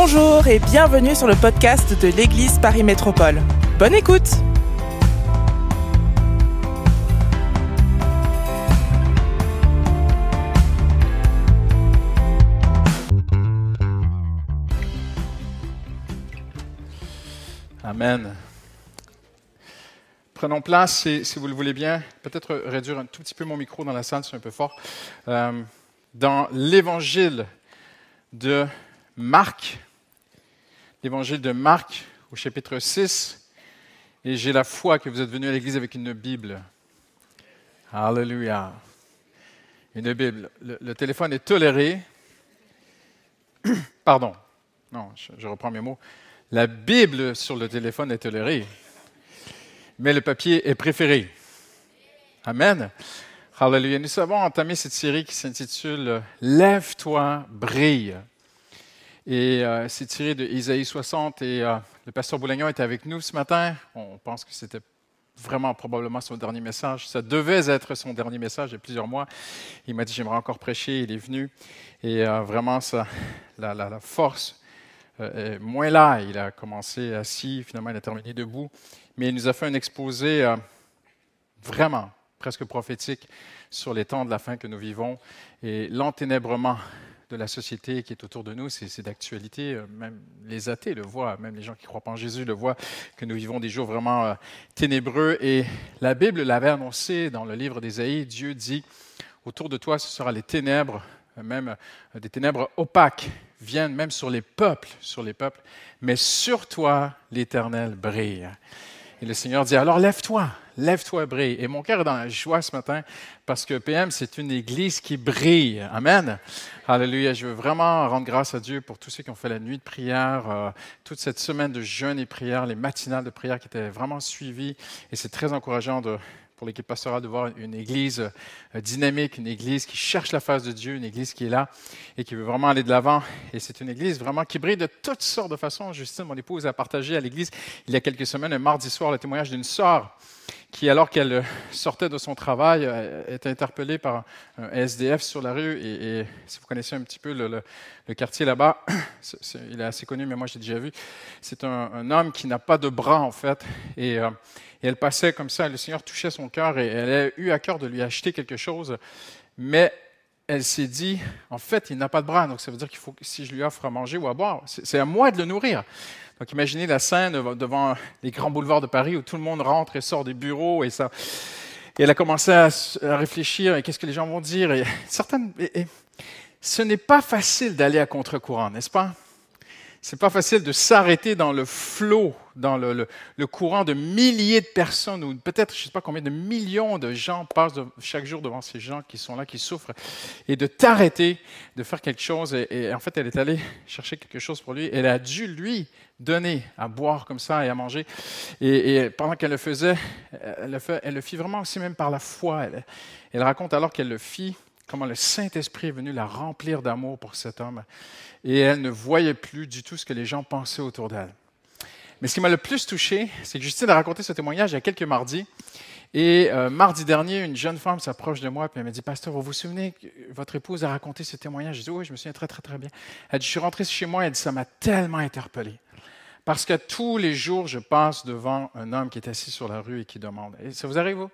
Bonjour et bienvenue sur le podcast de l'Église Paris Métropole. Bonne écoute Amen. Prenons place, si, vous le voulez bien. Peut-être réduire un tout petit peu mon micro dans la salle, c'est un peu fort. Euh, dans l'évangile de Marc, l'évangile de Marc au chapitre 6, et j'ai la foi que vous êtes venus à l'église avec une Bible. Alléluia. Une Bible. Le, téléphone est toléré. Pardon. Non, je, je reprends mes mots. La Bible sur le téléphone est tolérée, mais le papier est préféré. Amen. Hallelujah. Nous avons entamé cette série qui s'intitule Lève-toi, brille. Et euh, c'est tiré de Isaïe 60 et euh, le pasteur Boulagnon était avec nous ce matin. On pense que c'était vraiment probablement son dernier message. Ça devait être son dernier message il y a plusieurs mois. Il m'a dit j'aimerais encore prêcher. Il est venu et euh, vraiment la, la, force euh, moins là. Il a commencé assis, finalement il a terminé debout. Mais il nous a fait un exposé vraiment presque prophétique sur les temps de la fin que nous vivons et l'enténèbrement de la société qui est autour de nous, c'est d'actualité. Euh, même les athées le voient, même les gens qui ne croient pas en Jésus le voient, que nous vivons des jours vraiment euh, ténébreux. Et la Bible l'avait annoncé dans le livre d'Ésaïe. Dieu dit, autour de toi, ce sera les ténèbres, même euh, des ténèbres opaques viennent même sur les peuples, sur les peuples. Mais sur toi, l'Éternel brille. Et le Seigneur dit, alors lève-toi, lève-toi, brille. Et mon cœur est dans la joie ce matin parce que PM, c'est une église qui brille. Amen. Alléluia. Je veux vraiment rendre grâce à Dieu pour tous ceux qui ont fait la nuit de prière, euh, toute cette semaine de jeûne et prière, les matinales de prière qui étaient vraiment suivies. Et c'est très encourageant de, pour l'équipe pastorale de voir une église euh, dynamique, une église qui cherche la face de Dieu, une église qui est là et qui veut vraiment aller de l'avant. Et c'est une église vraiment qui brille de toutes sortes de façons. Justine, mon épouse, a partagé à l'église il y a quelques semaines, un mardi soir, le témoignage d'une sœur qui, alors qu'elle sortait de son travail, est interpellée par un SDF sur la rue. Et, si vous connaissez un petit peu le, quartier là-bas, il est assez connu, mais moi j'ai déjà vu, c'est un, un, homme qui n'a pas de bras en fait. Et, euh, et elle passait comme ça, le Seigneur touchait son cœur et elle a eu à cœur de lui acheter quelque chose. Mais elle s'est dit, en fait, il n'a pas de bras, donc ça veut dire qu'il faut que si je lui offre à manger ou à boire, c'est à moi de le nourrir. Donc imaginez la scène devant les grands boulevards de Paris où tout le monde rentre et sort des bureaux et ça. Et elle a commencé à, réfléchir et qu'est-ce que les gens vont dire. Et certaines, ce n'est pas facile d'aller à contre-courant, n'est-ce pas? C'est pas facile de s'arrêter dans le flot, dans le, courant de milliers de personnes, ou peut-être, je ne sais pas combien de millions de gens passent chaque jour devant ces gens qui sont là, qui souffrent, et de t'arrêter, de faire quelque chose. Et, en fait, elle est allée chercher quelque chose pour lui. Elle a dû lui donner à boire comme ça et à manger. Et, pendant qu'elle le faisait, elle le, fit vraiment aussi même par la foi. Elle raconte alors qu'elle le fit, comment le Saint-Esprit est venu la remplir d'amour pour cet homme. Et elle ne voyait plus du tout ce que les gens pensaient autour d'elle. Mais ce qui m'a le plus touché, c'est que Justine a raconté ce témoignage il y a quelques mardis. Et euh, mardi dernier, une jeune femme s'approche de moi et elle m'a dit Pasteur, vous vous souvenez que votre épouse a raconté ce témoignage? Je dis Oui, je me souviens très, très, très bien. Elle dit Je suis rentré chez moi et Ça m'a tellement interpellé. Parce que tous les jours, je passe devant un homme qui est assis sur la rue et qui demande. Et ça vous arrive, vous?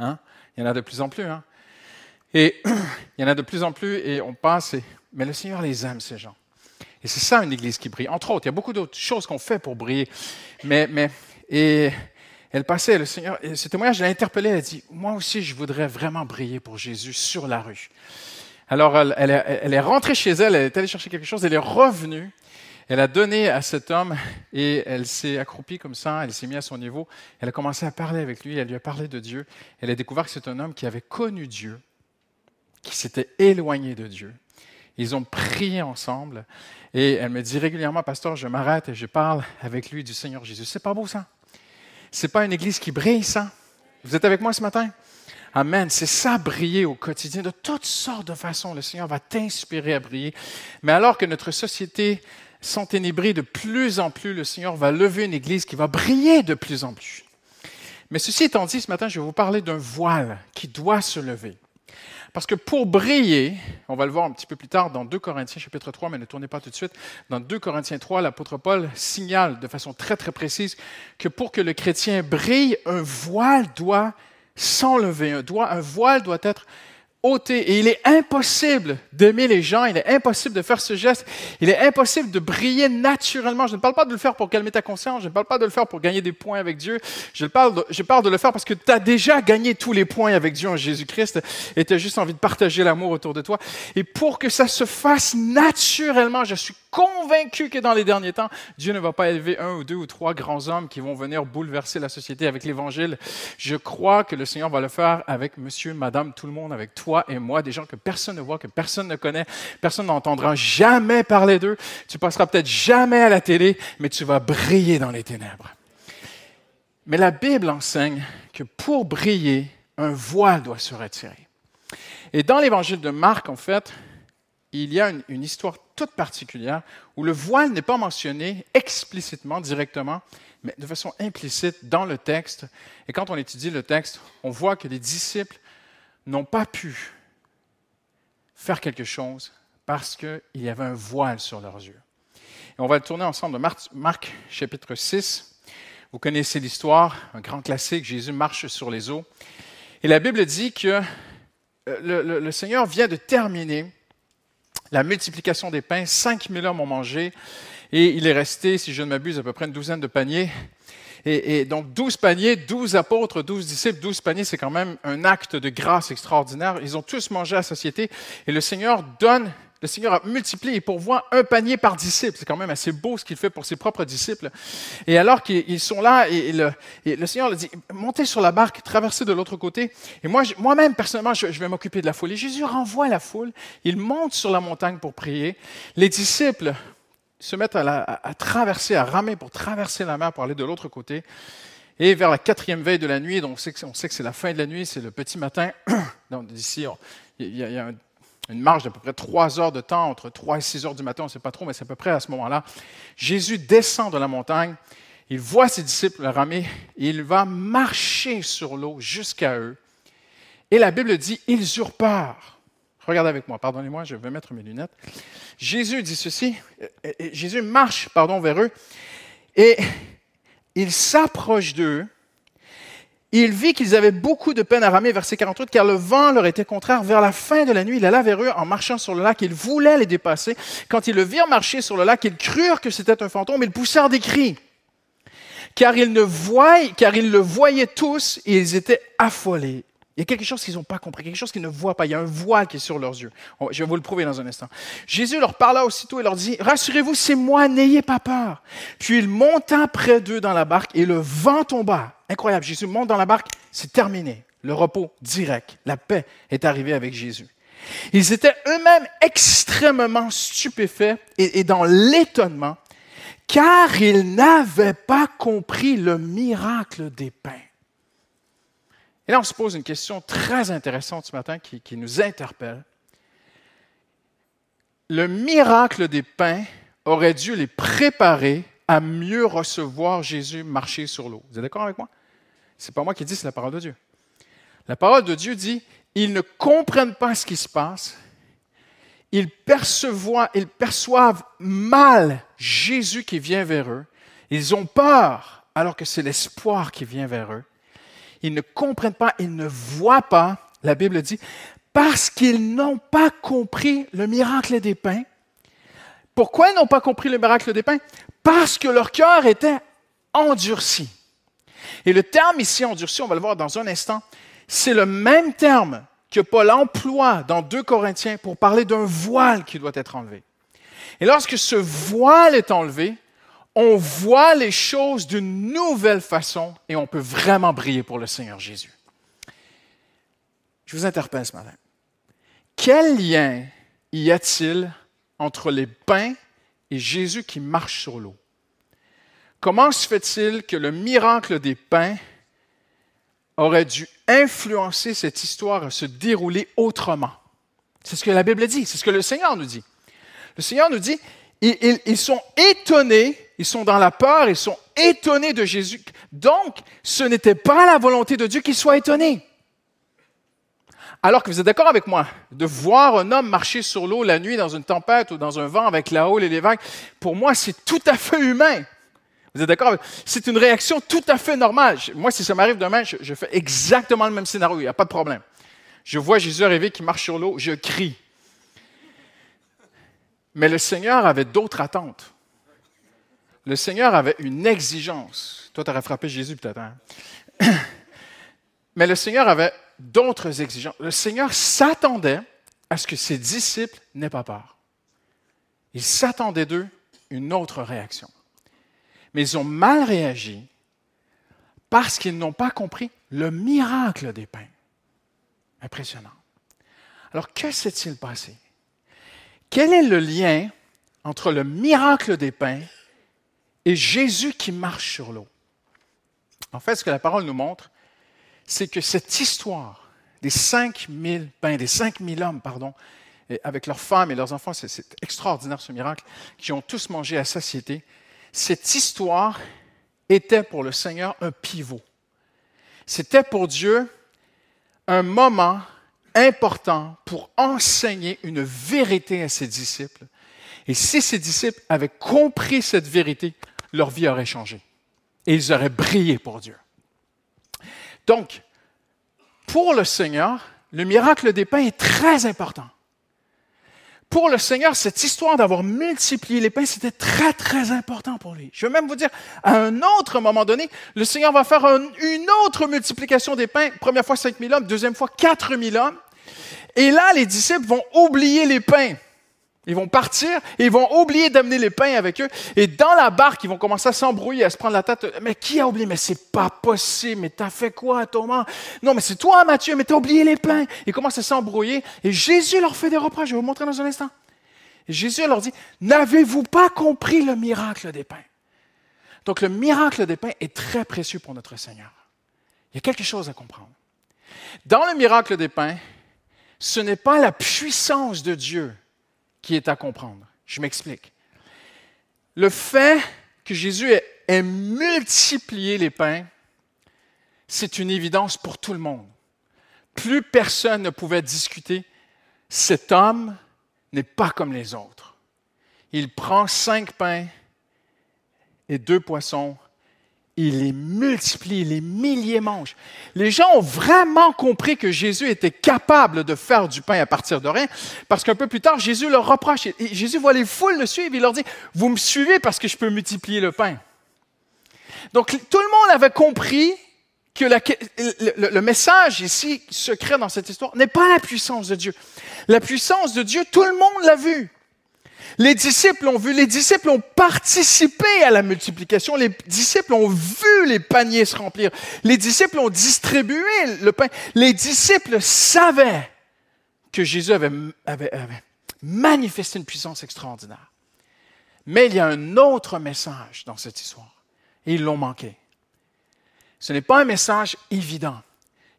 Hein? Il y en a de plus en plus. Hein? Et il y en a de plus en plus et on passe, et, mais le Seigneur les aime, ces gens. Et c'est ça une église qui brille. Entre autres, il y a beaucoup d'autres choses qu'on fait pour briller. Mais, mais, et elle passait, le Seigneur, et ce témoignage l'a interpellée, elle a dit, moi aussi, je voudrais vraiment briller pour Jésus sur la rue. Alors, elle, elle, elle est rentrée chez elle, elle est allée chercher quelque chose, elle est revenue, elle a donné à cet homme et elle s'est accroupie comme ça, elle s'est mise à son niveau, elle a commencé à parler avec lui, elle lui a parlé de Dieu, elle a découvert que c'est un homme qui avait connu Dieu, qui s'était éloigné de Dieu. Ils ont prié ensemble et elle me dit régulièrement, pasteur, je m'arrête et je parle avec lui du Seigneur Jésus. C'est pas beau ça? C'est pas une église qui brille ça? Vous êtes avec moi ce matin? Amen. C'est ça, briller au quotidien de toutes sortes de façons. Le Seigneur va t'inspirer à briller. Mais alors que notre société s'enténébrit de plus en plus, le Seigneur va lever une église qui va briller de plus en plus. Mais ceci étant dit, ce matin, je vais vous parler d'un voile qui doit se lever. Parce que pour briller, on va le voir un petit peu plus tard dans 2 Corinthiens chapitre 3, mais ne tournez pas tout de suite, dans 2 Corinthiens 3, l'apôtre Paul signale de façon très très précise que pour que le chrétien brille, un voile doit s'enlever, un, un voile doit être Et il est impossible d'aimer les gens, il est impossible de faire ce geste, il est impossible de briller naturellement. Je ne parle pas de le faire pour calmer ta conscience, je ne parle pas de le faire pour gagner des points avec Dieu, je parle de, je parle de le faire parce que tu as déjà gagné tous les points avec Dieu en Jésus-Christ et tu as juste envie de partager l'amour autour de toi. Et pour que ça se fasse naturellement, je suis convaincu que dans les derniers temps, Dieu ne va pas élever un ou deux ou trois grands hommes qui vont venir bouleverser la société avec l'Évangile. Je crois que le Seigneur va le faire avec monsieur, madame, tout le monde, avec toi et moi, des gens que personne ne voit, que personne ne connaît, personne n'entendra jamais parler d'eux. Tu passeras peut-être jamais à la télé, mais tu vas briller dans les ténèbres. Mais la Bible enseigne que pour briller, un voile doit se retirer. Et dans l'évangile de Marc, en fait, il y a une, histoire toute particulière où le voile n'est pas mentionné explicitement, directement, mais de façon implicite dans le texte. Et quand on étudie le texte, on voit que les disciples n'ont pas pu faire quelque chose parce qu'il y avait un voile sur leurs yeux. Et on va le tourner ensemble de Marc, chapitre 6. Vous connaissez l'histoire, un grand classique, Jésus marche sur les eaux. Et la Bible dit que euh, le Seigneur vient de terminer la multiplication des pains. 5000 hommes ont mangé et il est resté, si je ne m'abuse, à peu près une douzaine de paniers. Et, donc 12 paniers, 12 apôtres, 12 disciples, 12 paniers, c'est quand même un acte de grâce extraordinaire. Ils ont tous mangé à la société et le Seigneur donne le Seigneur a multiplié et pourvoit un panier par disciple. C'est quand même assez beau ce qu'il fait pour ses propres disciples. Et alors qu'ils sont là, et le, Seigneur leur dit, montez sur la barque, traversez de l'autre côté. Et moi, moi-même, personnellement, je, vais m'occuper de la foule. Et Jésus renvoie la foule. Il monte sur la montagne pour prier. Les disciples se mettent à, traverser, à ramer pour traverser la mer pour aller de l'autre côté. Et vers la quatrième veille de la nuit, donc on sait que, c'est la fin de la nuit, c'est le petit matin. d'ici, il y a un une marge d'à peu près trois heures de temps, entre trois et six heures du matin, on ne sait pas trop, mais c'est à peu près à ce moment-là. Jésus descend de la montagne, il voit ses disciples ramer, il va marcher sur l'eau jusqu'à eux. Et la Bible dit, ils eurent peur. Regardez avec moi, pardonnez-moi, je vais mettre mes lunettes. Jésus dit ceci, euh, Jésus marche, pardon, vers eux, et il s'approche d'eux, il vit qu'ils avaient beaucoup de peine à ramer, verset 48, car le vent leur était contraire. Vers la fin de la nuit, il alla vers eux en marchant sur le lac. Il voulait les dépasser. Quand ils le virent marcher sur le lac, ils crurent que c'était un fantôme. Ils poussèrent des cris. Car ils, ne voyaient, car ils le voyaient tous et ils étaient affolés. Il y a quelque chose qu'ils n'ont pas compris, quelque chose qu'ils ne voient pas. Il y a un voile qui est sur leurs yeux. Je vais vous le prouver dans un instant. Jésus leur parla aussitôt et leur dit, Rassurez-vous, c'est moi, n'ayez pas peur. Puis il monta près d'eux dans la barque et le vent tomba. Incroyable, Jésus monte dans la barque, c'est terminé. Le repos direct, la paix est arrivée avec Jésus. Ils étaient eux-mêmes extrêmement stupéfaits et, dans l'étonnement, car ils n'avaient pas compris le miracle des pains. Et là, on se pose une question très intéressante ce matin qui, nous interpelle. Le miracle des pains aurait dû les préparer à mieux recevoir Jésus marcher sur l'eau. Vous êtes d'accord avec moi? Ce n'est pas moi qui dis, c'est la parole de Dieu. La parole de Dieu dit, ils ne comprennent pas ce qui se passe. Ils perçoivent, ils perçoivent mal Jésus qui vient vers eux. Ils ont peur alors que c'est l'espoir qui vient vers eux ils ne comprennent pas, ils ne voient pas, la Bible dit, parce qu'ils n'ont pas compris le miracle des pains. Pourquoi ils n'ont pas compris le miracle des pains? Parce que leur cœur était endurci. Et le terme ici endurci, on va le voir dans un instant, c'est le même terme que Paul emploie dans 2 Corinthiens pour parler d'un voile qui doit être enlevé. Et lorsque ce voile est enlevé, on voit les choses d'une nouvelle façon et on peut vraiment briller pour le Seigneur Jésus. Je vous interpelle ce matin. Quel lien y a-t-il entre les pains et Jésus qui marche sur l'eau? Comment se fait-il que le miracle des pains aurait dû influencer cette histoire à se dérouler autrement? C'est ce que la Bible dit, c'est ce que le Seigneur nous dit. Le Seigneur nous dit, ils, sont étonnés, ils sont dans la peur, ils sont étonnés de Jésus. Donc, ce n'était pas la volonté de Dieu qu'ils soient étonnés. Alors que vous êtes d'accord avec moi, de voir un homme marcher sur l'eau la nuit dans une tempête ou dans un vent avec la houle et les vagues, pour moi, c'est tout à fait humain. C'est une réaction tout à fait normale. Moi, si ça m'arrive demain, je, je, fais exactement le même scénario, il n'y a pas de problème. Je vois Jésus arriver qui marche sur l'eau, je crie. Mais le Seigneur avait d'autres attentes. Le Seigneur avait une exigence. Toi, tu aurais frappé Jésus peut-être. Hein? Mais le Seigneur avait d'autres exigences. Le Seigneur s'attendait à ce que ses disciples n'aient pas peur. Il s'attendait d'eux une autre réaction. Mais ils ont mal réagi parce qu'ils n'ont pas compris le miracle des pains. Impressionnant. Alors, que s'est-il passé? Quel est le lien entre le miracle des pains et Jésus qui marche sur l'eau? En fait, ce que la parole nous montre, c'est que cette histoire des 5000 pains, des 5000 hommes, pardon, avec leurs femmes et leurs enfants, c'est extraordinaire ce miracle, qui ont tous mangé à satiété. Cette histoire était pour le Seigneur un pivot. C'était pour Dieu un moment important pour enseigner une vérité à ses disciples. Et si ses disciples avaient compris cette vérité, leur vie aurait changé. Et ils auraient brillé pour Dieu. Donc, pour le Seigneur, le miracle des pains est très important. Pour le Seigneur, cette histoire d'avoir multiplié les pains, c'était très, très important pour lui. Je vais même vous dire, à un autre moment donné, le Seigneur va faire une autre multiplication des pains. Première fois 5 000 hommes, deuxième fois 4 000 hommes. Et là, les disciples vont oublier les pains. Ils vont partir et ils vont oublier d'amener les pains avec eux. Et dans la barque, ils vont commencer à s'embrouiller, à se prendre la tête. Mais qui a oublié? Mais c'est pas possible. Mais t'as fait quoi, Thomas? Non, mais c'est toi, Matthieu, mais t'as oublié les pains. Ils commencent à s'embrouiller. Et Jésus leur fait des reproches. Je vais vous montrer dans un instant. Et Jésus leur dit, n'avez-vous pas compris le miracle des pains? Donc le miracle des pains est très précieux pour notre Seigneur. Il y a quelque chose à comprendre. Dans le miracle des pains, ce n'est pas la puissance de Dieu qui est à comprendre. Je m'explique. Le fait que Jésus ait, multiplié les pains, c'est une évidence pour tout le monde. Plus personne ne pouvait discuter. Cet homme n'est pas comme les autres. Il prend cinq pains et deux poissons il les multiplie, les milliers mangent. Les gens ont vraiment compris que Jésus était capable de faire du pain à partir de rien, parce qu'un peu plus tard, Jésus leur reproche. Et Jésus voit les foules le suivre, il leur dit, vous me suivez parce que je peux multiplier le pain. Donc tout le monde avait compris que le, le message ici secret dans cette histoire n'est pas la puissance de Dieu. La puissance de Dieu, tout le monde l'a vu. Les disciples ont vu, les disciples ont participé à la multiplication, les disciples ont vu les paniers se remplir, les disciples ont distribué le pain, les disciples savaient que Jésus avait, manifesté une puissance extraordinaire. Mais il y a un autre message dans cette histoire, et ils l'ont manqué. Ce n'est pas un message évident.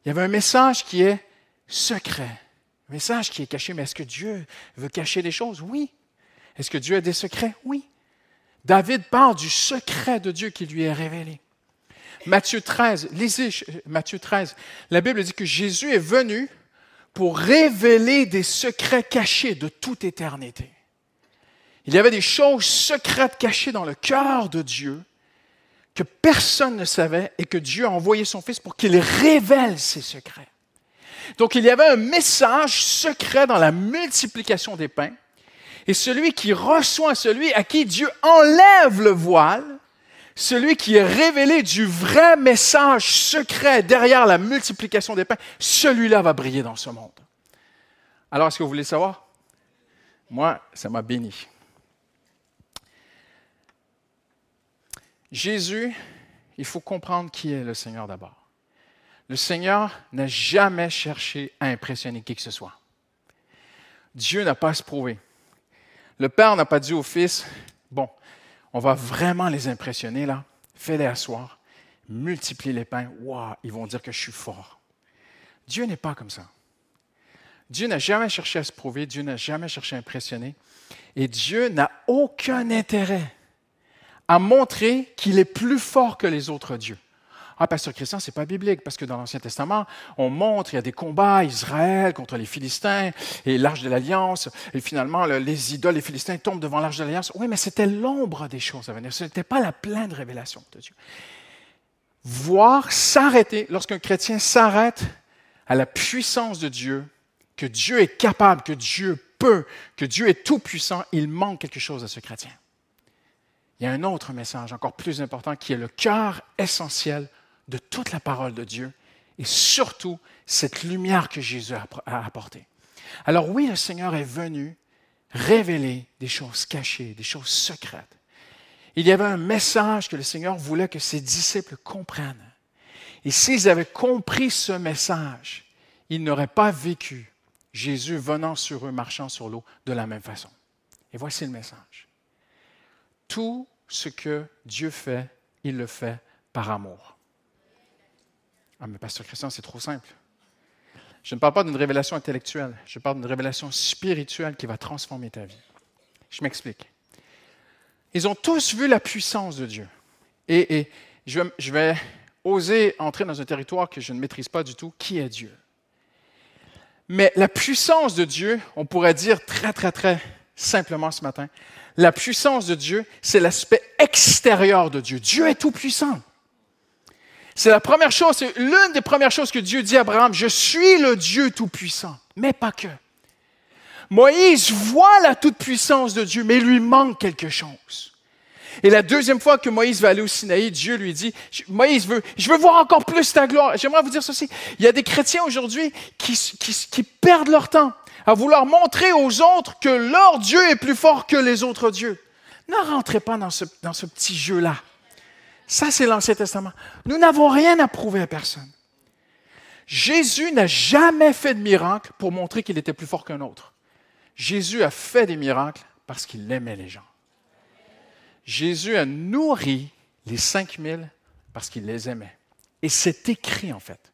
Il y avait un message qui est secret, un message qui est caché. Mais est-ce que Dieu veut cacher des choses? Oui. Est-ce que Dieu a des secrets? Oui. David parle du secret de Dieu qui lui est révélé. Matthieu 13, lisez Matthieu 13. La Bible dit que Jésus est venu pour révéler des secrets cachés de toute éternité. Il y avait des choses secrètes cachées dans le cœur de Dieu que personne ne savait et que Dieu a envoyé son Fils pour qu'il révèle ces secrets. Donc il y avait un message secret dans la multiplication des pains et celui qui reçoit celui à qui Dieu enlève le voile, celui qui est révélé du vrai message secret derrière la multiplication des pains, celui-là va briller dans ce monde. Alors, est-ce que vous voulez savoir? Moi, ça m'a béni. Jésus, il faut comprendre qui est le Seigneur d'abord. Le Seigneur n'a jamais cherché à impressionner qui que ce soit. Dieu n'a pas à se prouver. Le père n'a pas dit au fils, bon, on va vraiment les impressionner là, fais-les asseoir, multiplie les pains, waouh, ils vont dire que je suis fort. Dieu n'est pas comme ça. Dieu n'a jamais cherché à se prouver, Dieu n'a jamais cherché à impressionner, et Dieu n'a aucun intérêt à montrer qu'il est plus fort que les autres dieux. Ah, pasteur Christian, c'est pas biblique, parce que dans l'Ancien Testament, on montre, il y a des combats, Israël contre les Philistins et l'Arche de l'Alliance, et finalement, les idoles, les Philistins tombent devant l'Arche de l'Alliance. Oui, mais c'était l'ombre des choses à venir, ce n'était pas la pleine révélation de Dieu. Voir s'arrêter, lorsqu'un chrétien s'arrête à la puissance de Dieu, que Dieu est capable, que Dieu peut, que Dieu est tout-puissant, il manque quelque chose à ce chrétien. Il y a un autre message encore plus important qui est le cœur essentiel de toute la parole de Dieu et surtout cette lumière que Jésus a apportée. Alors oui, le Seigneur est venu révéler des choses cachées, des choses secrètes. Il y avait un message que le Seigneur voulait que ses disciples comprennent. Et s'ils avaient compris ce message, ils n'auraient pas vécu Jésus venant sur eux, marchant sur l'eau de la même façon. Et voici le message. Tout ce que Dieu fait, il le fait par amour. Ah, mais Pasteur Christian, c'est trop simple. Je ne parle pas d'une révélation intellectuelle, je parle d'une révélation spirituelle qui va transformer ta vie. Je m'explique. Ils ont tous vu la puissance de Dieu. Et, je, vais oser entrer dans un territoire que je ne maîtrise pas du tout, qui est Dieu. Mais la puissance de Dieu, on pourrait dire très, très, très simplement ce matin, la puissance de Dieu, c'est l'aspect extérieur de Dieu. Dieu est tout puissant. C'est la première chose, c'est l'une des premières choses que Dieu dit à Abraham, je suis le Dieu tout-puissant, mais pas que. Moïse voit la toute-puissance de Dieu, mais il lui manque quelque chose. Et la deuxième fois que Moïse va aller au Sinaï, Dieu lui dit, Moïse veut, je veux voir encore plus ta gloire. J'aimerais vous dire ceci. Il y a des chrétiens aujourd'hui qui, perdent leur temps à vouloir montrer aux autres que leur Dieu est plus fort que les autres dieux. Ne rentrez pas dans ce petit jeu-là. Ça, c'est l'Ancien Testament. Nous n'avons rien à prouver à personne. Jésus n'a jamais fait de miracle pour montrer qu'il était plus fort qu'un autre. Jésus a fait des miracles parce qu'il aimait les gens. Jésus a nourri les 5000 parce qu'il les aimait. Et c'est écrit en fait.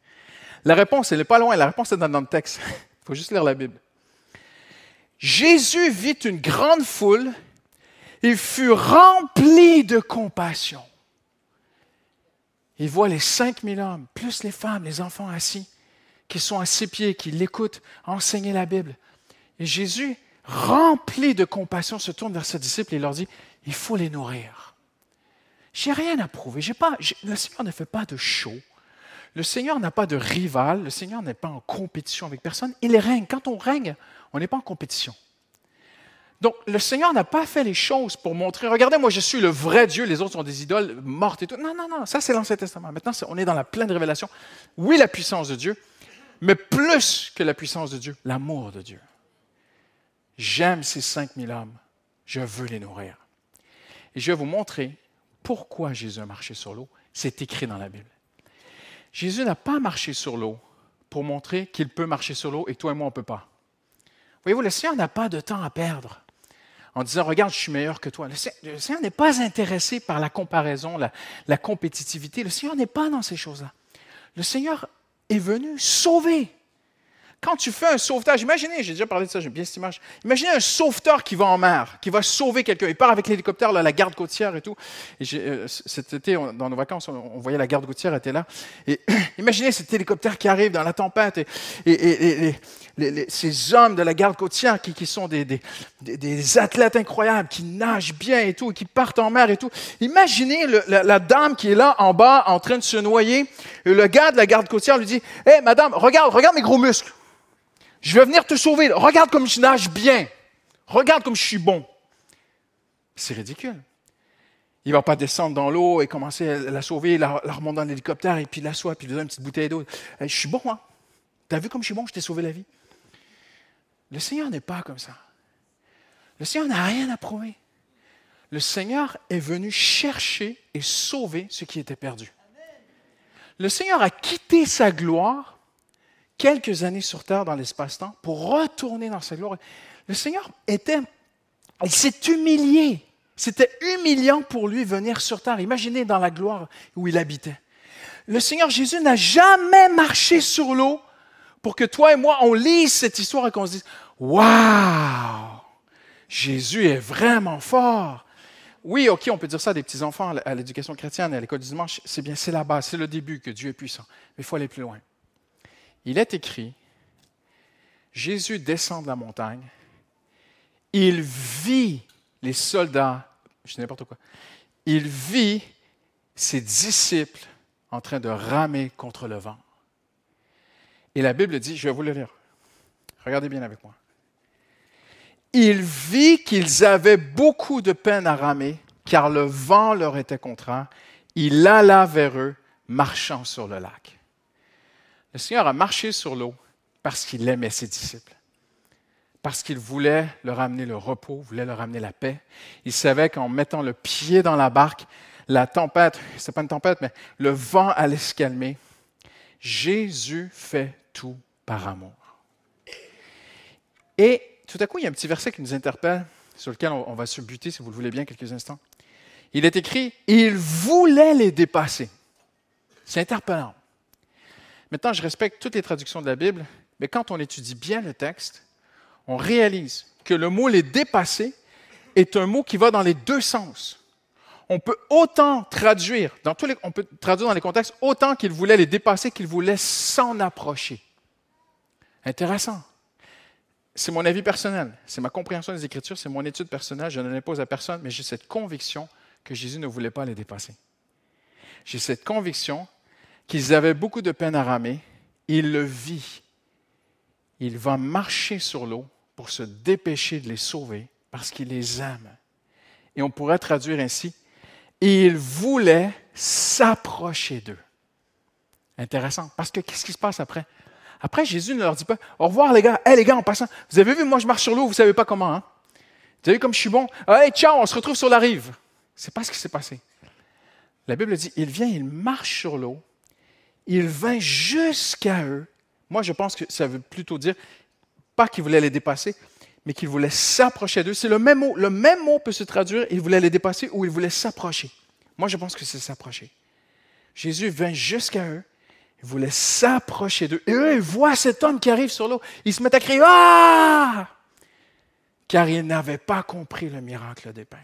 La réponse, elle n'est pas loin, la réponse est dans le texte. Il faut juste lire la Bible. Jésus vit une grande foule et fut rempli de compassion. Il voit les cinq mille hommes, plus les femmes, les enfants assis, qui sont à ses pieds, qui l'écoutent enseigner la Bible. Et Jésus, rempli de compassion, se tourne vers ses disciples et leur dit, il faut les nourrir. J'ai rien à prouver. Pas, le Seigneur ne fait pas de show. Le Seigneur n'a pas de rival. Le Seigneur n'est pas en compétition avec personne. Il règne. Quand on règne, on n'est pas en compétition. Donc, le Seigneur n'a pas fait les choses pour montrer, regardez, moi, je suis le vrai Dieu, les autres sont des idoles mortes et tout. Non, non, non, ça, c'est l'Ancien Testament. Maintenant, on est dans la pleine révélation. Oui, la puissance de Dieu, mais plus que la puissance de Dieu, l'amour de Dieu. J'aime ces 5000 hommes. Je veux les nourrir. Et je vais vous montrer pourquoi Jésus a marché sur l'eau. C'est écrit dans la Bible. Jésus n'a pas marché sur l'eau pour montrer qu'il peut marcher sur l'eau et toi et moi, on ne peut pas. Voyez-vous, le Seigneur n'a pas de temps à perdre en disant, regarde, je suis meilleur que toi. Le Seigneur n'est pas intéressé par la comparaison, la, la compétitivité. Le Seigneur n'est pas dans ces choses-là. Le Seigneur est venu sauver. Quand tu fais un sauvetage, imaginez, j'ai déjà parlé de ça, j'aime bien cette image. Imaginez un sauveteur qui va en mer, qui va sauver quelqu'un. Il part avec l'hélicoptère, la garde côtière et tout. Et euh, cet été, dans nos vacances, on, voyait la garde côtière était là. Et imaginez cet hélicoptère qui arrive dans la tempête et, ces hommes de la garde côtière qui, sont des, athlètes incroyables, qui nagent bien et tout, et qui partent en mer et tout. Imaginez la, la, dame qui est là en bas en train de se noyer. Et le gars de la garde côtière lui dit Hé, madame, regarde, regarde mes gros muscles. Je vais venir te sauver. Regarde comme je nage bien. Regarde comme je suis bon. C'est ridicule. Il ne va pas descendre dans l'eau et commencer à la sauver, la, remonter dans l'hélicoptère et puis l'asseoir, puis lui donner une petite bouteille d'eau. je suis bon, hein? Tu as vu comme je suis bon, je t'ai sauvé la vie. Le Seigneur n'est pas comme ça. Le Seigneur n'a rien à prouver. Le Seigneur est venu chercher et sauver ce qui était perdu. Le Seigneur a quitté sa gloire quelques années sur terre dans l'espace-temps pour retourner dans sa gloire. Le Seigneur était, il s'est humilié. C'était humiliant pour lui venir sur terre. Imaginez dans la gloire où il habitait. Le Seigneur Jésus n'a jamais marché sur l'eau pour que toi et moi, on lise cette histoire et qu'on se dise, waouh, Jésus est vraiment fort. Oui, OK, on peut dire ça à des petits-enfants à l'éducation chrétienne et à l'école du dimanche. C'est bien, c'est la base, c'est le début que Dieu est puissant. Mais il faut aller plus loin. Il est écrit, Jésus descend de la montagne, il vit les soldats, je n'importe quoi, il vit ses disciples en train de ramer contre le vent. Et la Bible dit, je vais vous le lire. Regardez bien avec moi. Il vit qu'ils avaient beaucoup de peine à ramer, car le vent leur était contraire. Il alla vers eux, marchant sur le lac. Le Seigneur a marché sur l'eau parce qu'il aimait ses disciples, parce qu'il voulait leur amener le repos, voulait leur amener la paix. Il savait qu'en mettant le pied dans la barque, la tempête, c'est pas une tempête, mais le vent allait se calmer. Jésus fait tout par amour. Et tout à coup, il y a un petit verset qui nous interpelle, sur lequel on, va se buter, si vous le voulez bien, quelques instants. Il est écrit, il voulait les dépasser. C'est interpellant. Maintenant, je respecte toutes les traductions de la Bible, mais quand on étudie bien le texte, on réalise que le mot les dépasser est un mot qui va dans les deux sens. On peut autant traduire, dans tous les, on peut traduire dans les contextes, autant qu'il voulait les dépasser qu'il voulait s'en approcher. Intéressant. C'est mon avis personnel, c'est ma compréhension des Écritures, c'est mon étude personnelle, je ne l'impose à personne, mais j'ai cette conviction que Jésus ne voulait pas les dépasser. J'ai cette conviction qu'ils avaient beaucoup de peine à ramer, il le vit. Il va marcher sur l'eau pour se dépêcher de les sauver parce qu'il les aime. Et on pourrait traduire ainsi, il voulait s'approcher d'eux. Intéressant, parce que qu'est-ce qui se passe après? Après, Jésus ne leur dit pas Au revoir, les gars. Hé, les gars, en passant, vous avez vu, moi, je marche sur l'eau, vous ne savez pas comment. Hein? Vous avez vu comme je suis bon? Hey, ciao, on se retrouve sur la rive. C'est pas ce qui s'est passé. La Bible dit Il vient, il marche sur l'eau, il vint jusqu'à eux. Moi, je pense que ça veut plutôt dire, pas qu'il voulait les dépasser, mais qu'il voulait s'approcher d'eux. C'est le même mot. Le même mot peut se traduire il voulait les dépasser ou il voulait s'approcher. Moi, je pense que c'est s'approcher. Jésus vint jusqu'à eux il voulait s'approcher d'eux. Et eux, ils voient cet homme qui arrive sur l'eau. Ils se mettent à crier Ah Car ils n'avaient pas compris le miracle des pains.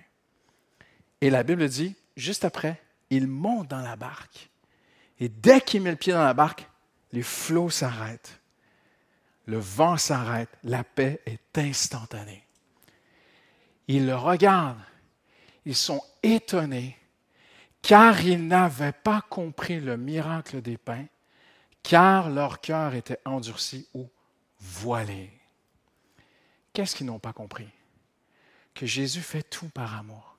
Et la Bible dit, juste après, il monte dans la barque. Et dès qu'il met le pied dans la barque, les flots s'arrêtent. Le vent s'arrête. La paix est instantanée. Ils le regardent. Ils sont étonnés car ils n'avaient pas compris le miracle des pains car leur cœur était endurci ou voilé. Qu'est-ce qu'ils n'ont pas compris? Que Jésus fait tout par amour.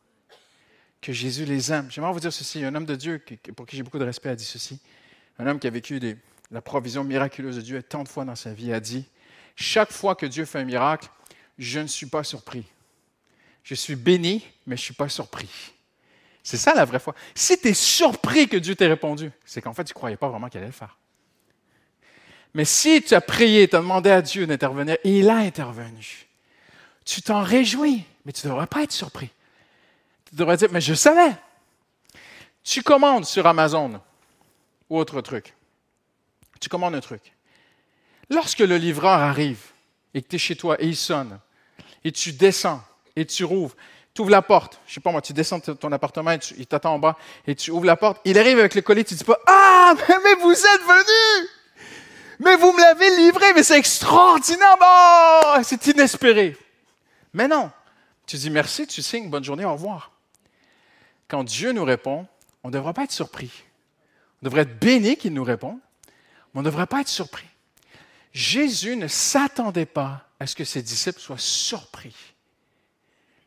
Que Jésus les aime. J'aimerais vous dire ceci. Un homme de Dieu, pour qui j'ai beaucoup de respect, a dit ceci. Un homme qui a vécu la provision miraculeuse de Dieu tant de fois dans sa vie a dit, chaque fois que Dieu fait un miracle, je ne suis pas surpris. Je suis béni, mais je ne suis pas surpris. C'est ça la vraie foi. Si tu es surpris que Dieu t'ait répondu, c'est qu'en fait, tu ne croyais pas vraiment qu'il allait le faire. Mais si tu as prié, tu as demandé à Dieu d'intervenir, et il a intervenu, tu t'en réjouis, mais tu ne devrais pas être surpris. Tu devrais dire, mais je savais. Tu commandes sur Amazon ou autre truc. Tu commandes un truc. Lorsque le livreur arrive et que tu es chez toi et il sonne, et tu descends et tu rouvres, tu ouvres la porte, je sais pas moi, tu descends de ton appartement, et il t'attend en bas, et tu ouvres la porte, il arrive avec le colis, tu dis pas Ah, mais vous êtes venu mais vous me l'avez livré, mais c'est extraordinaire, c'est inespéré. Mais non, tu dis merci, tu signes, bonne journée, au revoir. Quand Dieu nous répond, on ne devrait pas être surpris. On devrait être béni qu'il nous réponde, mais on ne devrait pas être surpris. Jésus ne s'attendait pas à ce que ses disciples soient surpris.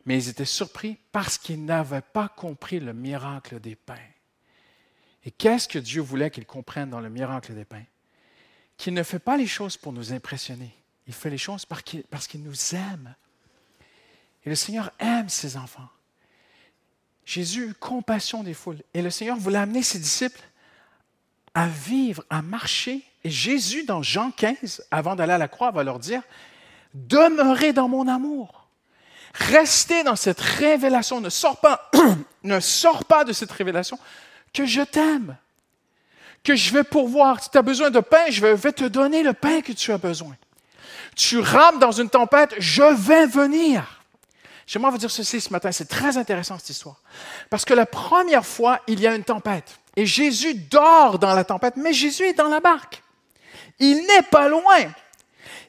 Mais ils étaient surpris parce qu'ils n'avaient pas compris le miracle des pains. Et qu'est-ce que Dieu voulait qu'ils comprennent dans le miracle des pains? qu'il ne fait pas les choses pour nous impressionner. Il fait les choses parce qu'il nous aime. Et le Seigneur aime ses enfants. Jésus eut compassion des foules. Et le Seigneur voulait amener ses disciples à vivre, à marcher. Et Jésus, dans Jean 15, avant d'aller à la croix, va leur dire, demeurez dans mon amour. Restez dans cette révélation. Ne sors pas, ne sors pas de cette révélation que je t'aime que je vais pourvoir. Si tu as besoin de pain, je vais te donner le pain que tu as besoin. Tu rames dans une tempête, je vais venir. J'aimerais vous dire ceci ce matin, c'est très intéressant cette histoire. Parce que la première fois, il y a une tempête. Et Jésus dort dans la tempête, mais Jésus est dans la barque. Il n'est pas loin.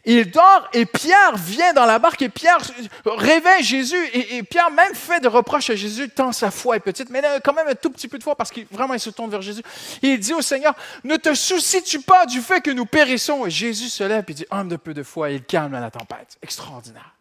Il dort et Pierre vient dans la barque et Pierre réveille Jésus et, Pierre même fait des reproches à Jésus tant sa foi est petite, mais quand même un tout petit peu de foi parce qu'il vraiment il se tourne vers Jésus. Il dit au Seigneur, ne te soucies-tu pas du fait que nous périssons? Et Jésus se lève et dit, homme de peu de foi, il calme la tempête. Extraordinaire.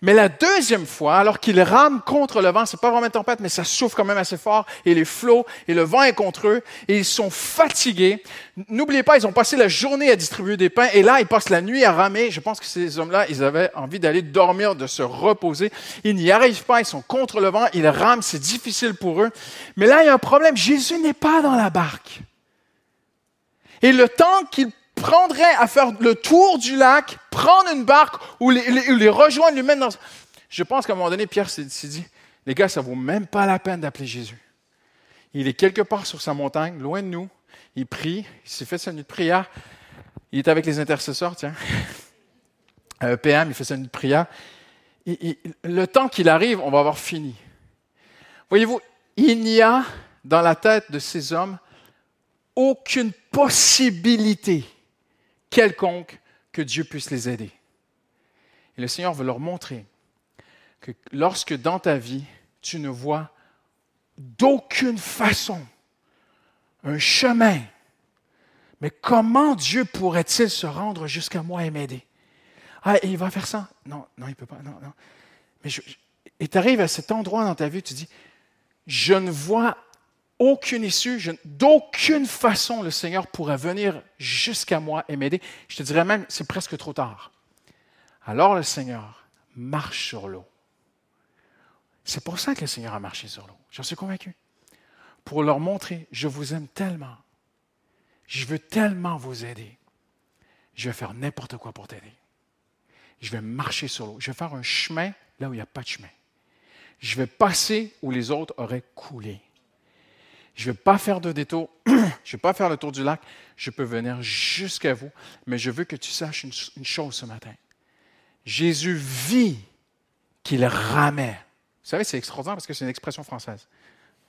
Mais la deuxième fois, alors qu'il rame contre le vent, c'est pas vraiment une tempête, mais ça souffle quand même assez fort, et les flots, et le vent est contre eux, et ils sont fatigués. N'oubliez pas, ils ont passé la journée à distribuer des pains, et là, ils passent la nuit à ramer. Je pense que ces hommes-là, ils avaient envie d'aller dormir, de se reposer. Ils n'y arrivent pas, ils sont contre le vent, ils rament, c'est difficile pour eux. Mais là, il y a un problème. Jésus n'est pas dans la barque. Et le temps qu'ils prendrait à faire le tour du lac, prendre une barque ou les, rejoindre, lui mettre dans... Je pense qu'à un moment donné, Pierre s'est dit, les gars, ça vaut même pas la peine d'appeler Jésus. Il est quelque part sur sa montagne, loin de nous. Il prie, il s'est fait sa nuit de prière. Il est avec les intercesseurs, tiens. Euh, PM, il fait sa nuit de prière. le temps qu'il arrive, on va avoir fini. Voyez-vous, il n'y a dans la tête de ces hommes aucune possibilité quelconque que Dieu puisse les aider. Et le Seigneur veut leur montrer que lorsque dans ta vie, tu ne vois d'aucune façon un chemin, mais comment Dieu pourrait-il se rendre jusqu'à moi et m'aider? Ah, il va faire ça? Non, non, il ne peut pas. Non, non. Mais et tu arrives à cet endroit dans ta vie, tu dis, je ne vois aucune issue, d'aucune façon le Seigneur pourrait venir jusqu'à moi et m'aider. Je te dirais même, c'est presque trop tard. Alors le Seigneur marche sur l'eau. C'est pour ça que le Seigneur a marché sur l'eau. J'en suis convaincu. Pour leur montrer, je vous aime tellement. Je veux tellement vous aider. Je vais faire n'importe quoi pour t'aider. Je vais marcher sur l'eau. Je vais faire un chemin là où il n'y a pas de chemin. Je vais passer où les autres auraient coulé. Je ne vais pas faire de détour, je ne vais pas faire le tour du lac, je peux venir jusqu'à vous, mais je veux que tu saches une, chose ce matin. Jésus vit qu'il ramait. Vous savez, c'est extraordinaire parce que c'est une expression française.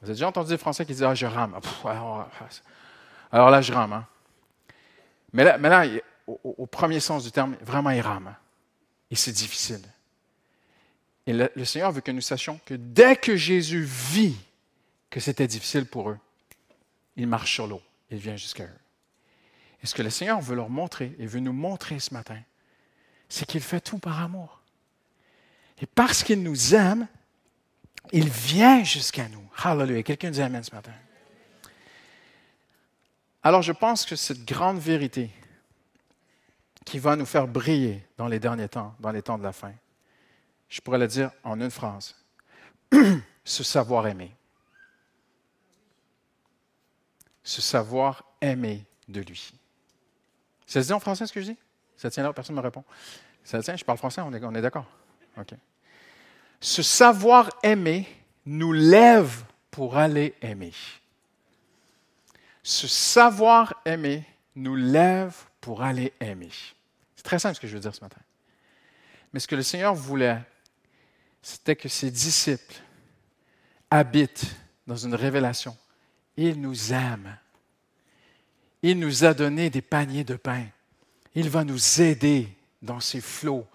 Vous avez déjà entendu des Français qui disent Ah, je rame. alors, là, je rame. Hein. Mais là, mais là au, premier sens du terme, vraiment, il rame. Et c'est difficile. Et le Seigneur veut que nous sachions que dès que Jésus vit que c'était difficile pour eux, il marche sur l'eau. Il vient jusqu'à eux. Et ce que le Seigneur veut leur montrer et veut nous montrer ce matin, c'est qu'il fait tout par amour. Et parce qu'il nous aime, il vient jusqu'à nous. Hallelujah. Quelqu'un dit Amen ce matin. Alors je pense que cette grande vérité qui va nous faire briller dans les derniers temps, dans les temps de la fin, je pourrais la dire en une phrase. Ce savoir aimer. Se savoir aimer de lui. Ça se dit en français ce que je dis? Ça tient là, personne ne me répond. Ça tient, je parle français, on est, on est d'accord? OK. Ce savoir aimer nous lève pour aller aimer. Ce savoir aimer nous lève pour aller aimer. C'est très simple ce que je veux dire ce matin. Mais ce que le Seigneur voulait, c'était que ses disciples habitent dans une révélation il nous aime. Il nous a donné des paniers de pain. Il va nous aider dans ces flots,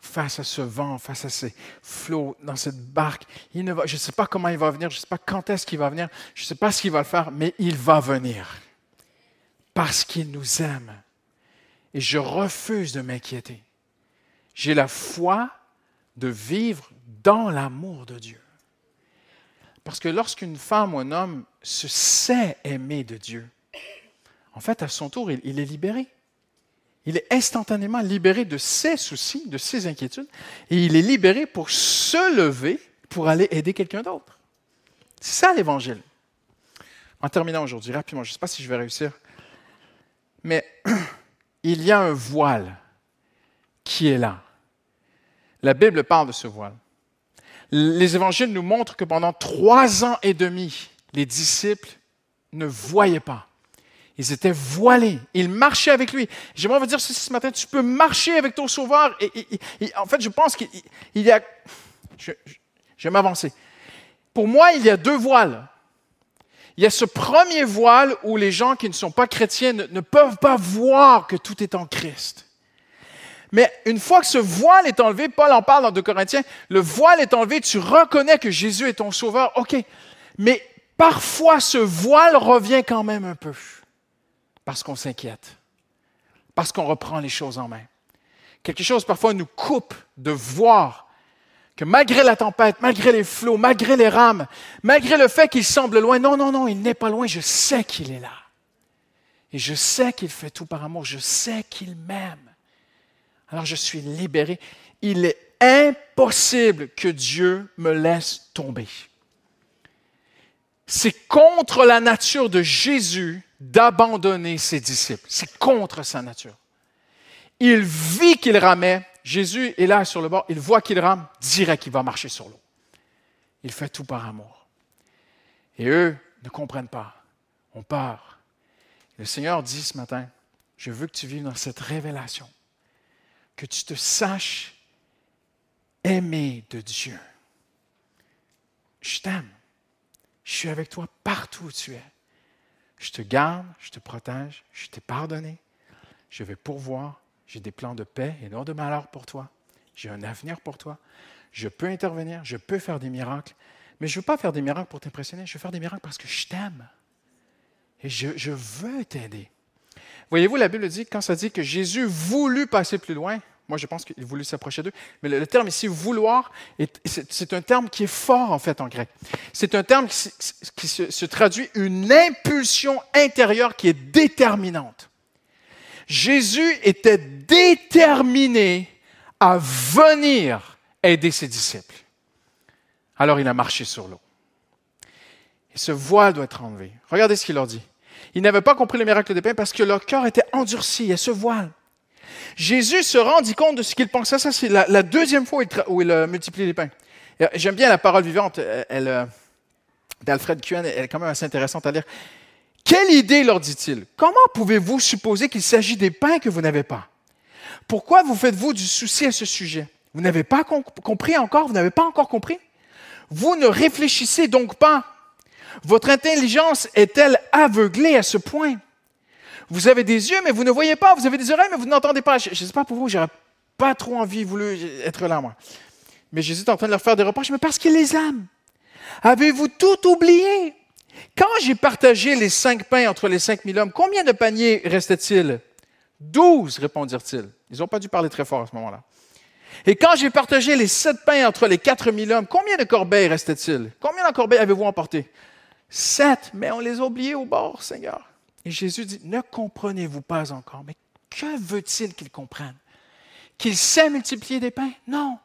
face à ce vent, face à ces flots, dans cette barque. Je ne sais pas comment il va venir, je ne sais pas quand est-ce qu'il va venir, je ne sais pas ce qu'il va faire, mais il va venir. Parce qu'il nous aime. Et je refuse de m'inquiéter. J'ai la foi de vivre dans l'amour de Dieu. Parce que lorsqu'une femme ou un homme se sait aimer de Dieu, en fait, à son tour, il, est libéré. Il est instantanément libéré de ses soucis, de ses inquiétudes, et il est libéré pour se lever, pour aller aider quelqu'un d'autre. C'est ça l'Évangile. En terminant aujourd'hui, rapidement, je ne sais pas si je vais réussir, mais il y a un voile qui est là. La Bible parle de ce voile les évangiles nous montrent que pendant trois ans et demi, les disciples ne voyaient pas. Ils étaient voilés. Ils marchaient avec lui. J'aimerais vous dire ceci ce matin, tu peux marcher avec ton Sauveur. Et, en fait, je pense qu'il y a... Je, vais m'avancer. Pour moi, il y a deux voiles. Il y a ce premier voile où les gens qui ne sont pas chrétiens ne, peuvent pas voir que tout est en Christ. Mais une fois que ce voile est enlevé, Paul en parle dans 2 Corinthiens, le voile est enlevé, tu reconnais que Jésus est ton sauveur, ok. Mais parfois ce voile revient quand même un peu parce qu'on s'inquiète, parce qu'on reprend les choses en main. Quelque chose parfois nous coupe de voir que malgré la tempête, malgré les flots, malgré les rames, malgré le fait qu'il semble loin, non, non, non, il n'est pas loin, je sais qu'il est là. Et je sais qu'il fait tout par amour, je sais qu'il m'aime. Alors je suis libéré. Il est impossible que Dieu me laisse tomber. C'est contre la nature de Jésus d'abandonner ses disciples. C'est contre sa nature. Il vit qu'il ramait. Jésus est là sur le bord. Il voit qu'il rame. Direct, qu'il va marcher sur l'eau. Il fait tout par amour. Et eux ne comprennent pas. On part. Le Seigneur dit ce matin, je veux que tu vives dans cette révélation, que tu te saches aimé de Dieu. Je t'aime. Je suis avec toi partout où tu es. Je te garde, je te protège, je t'ai pardonné, je vais pourvoir, j'ai des plans de paix et non de malheur pour toi. J'ai un avenir pour toi. Je peux intervenir, je peux faire des miracles, mais je ne veux pas faire des miracles pour t'impressionner, je veux faire des miracles parce que je t'aime. Et je, je veux t'aider. Voyez-vous, la Bible dit, quand ça dit que Jésus voulut passer plus loin, moi, je pense qu'il voulait s'approcher d'eux. Mais le, terme ici, vouloir, c'est un terme qui est fort, en fait, en grec. C'est un terme qui, se, traduit une impulsion intérieure qui est déterminante. Jésus était déterminé à venir aider ses disciples. Alors il a marché sur l'eau. Et ce voile doit être enlevé. Regardez ce qu'il leur dit. Ils n'avaient pas compris le miracle des pains parce que leur cœur était endurci. A ce voile. Jésus se rendit compte de ce qu'il pensait. Ça, c'est la, deuxième fois où il, a multiplié les pains. J'aime bien la parole vivante euh, d'Alfred Cuen, elle est quand même assez intéressante à lire. Quelle idée, leur dit-il. Comment pouvez-vous supposer qu'il s'agit des pains que vous n'avez pas? Pourquoi vous faites-vous du souci à ce sujet? Vous n'avez pas compris encore? Vous n'avez pas encore compris? Vous ne réfléchissez donc pas. Votre intelligence est-elle aveuglée à ce point? Vous avez des yeux, mais vous ne voyez pas. Vous avez des oreilles, mais vous n'entendez pas. Je ne sais pas pour vous, j'aurais pas trop envie, voulu être là, moi. Mais Jésus est en train de leur faire des reproches, mais parce qu'il les aime. Avez-vous tout oublié? Quand j'ai partagé les cinq pains entre les cinq mille hommes, combien de paniers restait-il? Douze, répondirent-ils. Ils n'ont pas dû parler très fort à ce moment-là. Et quand j'ai partagé les sept pains entre les quatre mille hommes, combien de corbeilles restait-il? Combien de corbeilles avez-vous emporté? Sept, mais on les a oubliés au bord, Seigneur. Et Jésus dit, ne comprenez-vous pas encore, mais que veut-il qu'ils comprennent? Qu'il sait multiplier des pains? Non.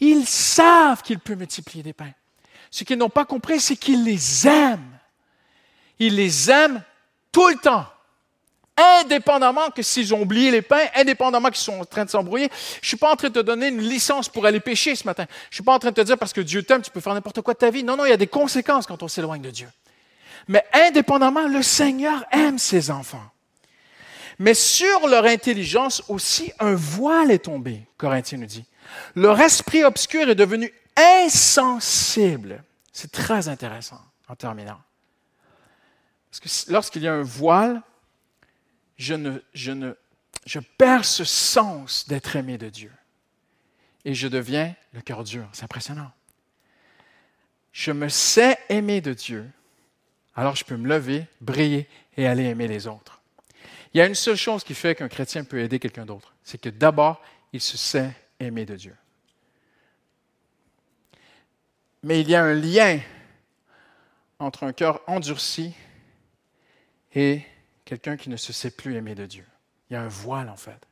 Ils savent qu'il peut multiplier des pains. Ce qu'ils n'ont pas compris, c'est qu'il les aime. Il les aime tout le temps. Indépendamment que s'ils ont oublié les pains, indépendamment qu'ils sont en train de s'embrouiller, je suis pas en train de te donner une licence pour aller pécher ce matin. Je suis pas en train de te dire parce que Dieu t'aime, tu peux faire n'importe quoi de ta vie. Non, non, il y a des conséquences quand on s'éloigne de Dieu. Mais indépendamment, le Seigneur aime ses enfants. Mais sur leur intelligence aussi, un voile est tombé, Corinthien nous dit. Leur esprit obscur est devenu insensible. C'est très intéressant en terminant. Parce que lorsqu'il y a un voile, je, ne, je, ne, je perds ce sens d'être aimé de Dieu. Et je deviens le cœur dur. C'est impressionnant. Je me sais aimé de Dieu, alors je peux me lever, briller et aller aimer les autres. Il y a une seule chose qui fait qu'un chrétien peut aider quelqu'un d'autre, c'est que d'abord, il se sait aimé de Dieu. Mais il y a un lien entre un cœur endurci et quelqu'un qui ne se sait plus aimer de Dieu. Il y a un voile en fait.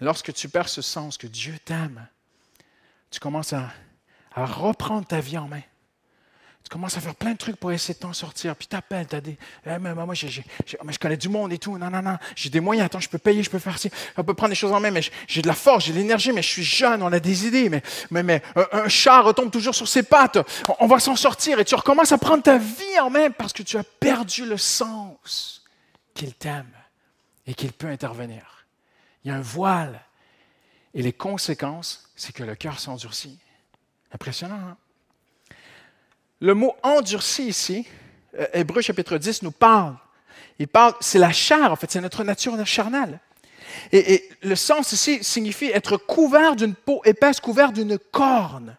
Lorsque tu perds ce sens que Dieu t'aime, tu commences à reprendre ta vie en main. Tu commences à faire plein de trucs pour essayer de t'en sortir. Puis t'appelles, t'as des. Eh, mais moi, je connais du monde et tout. Non, non, non. J'ai des moyens. Attends, je peux payer, je peux faire ci. On peut prendre des choses en main. Mais j'ai de la force, j'ai de l'énergie. Mais je suis jeune, on a des idées. Mais, mais, mais un, chat retombe toujours sur ses pattes. On, va s'en sortir. Et tu recommences à prendre ta vie en main parce que tu as perdu le sens qu'il t'aime et qu'il peut intervenir. Il y a un voile. Et les conséquences, c'est que le cœur s'endurcit. Impressionnant, hein? Le mot endurci ici, euh, Hébreu chapitre 10 nous parle. Il parle, c'est la chair, en fait, c'est notre nature charnelle. Et, et, le sens ici signifie être couvert d'une peau épaisse, couvert d'une corne.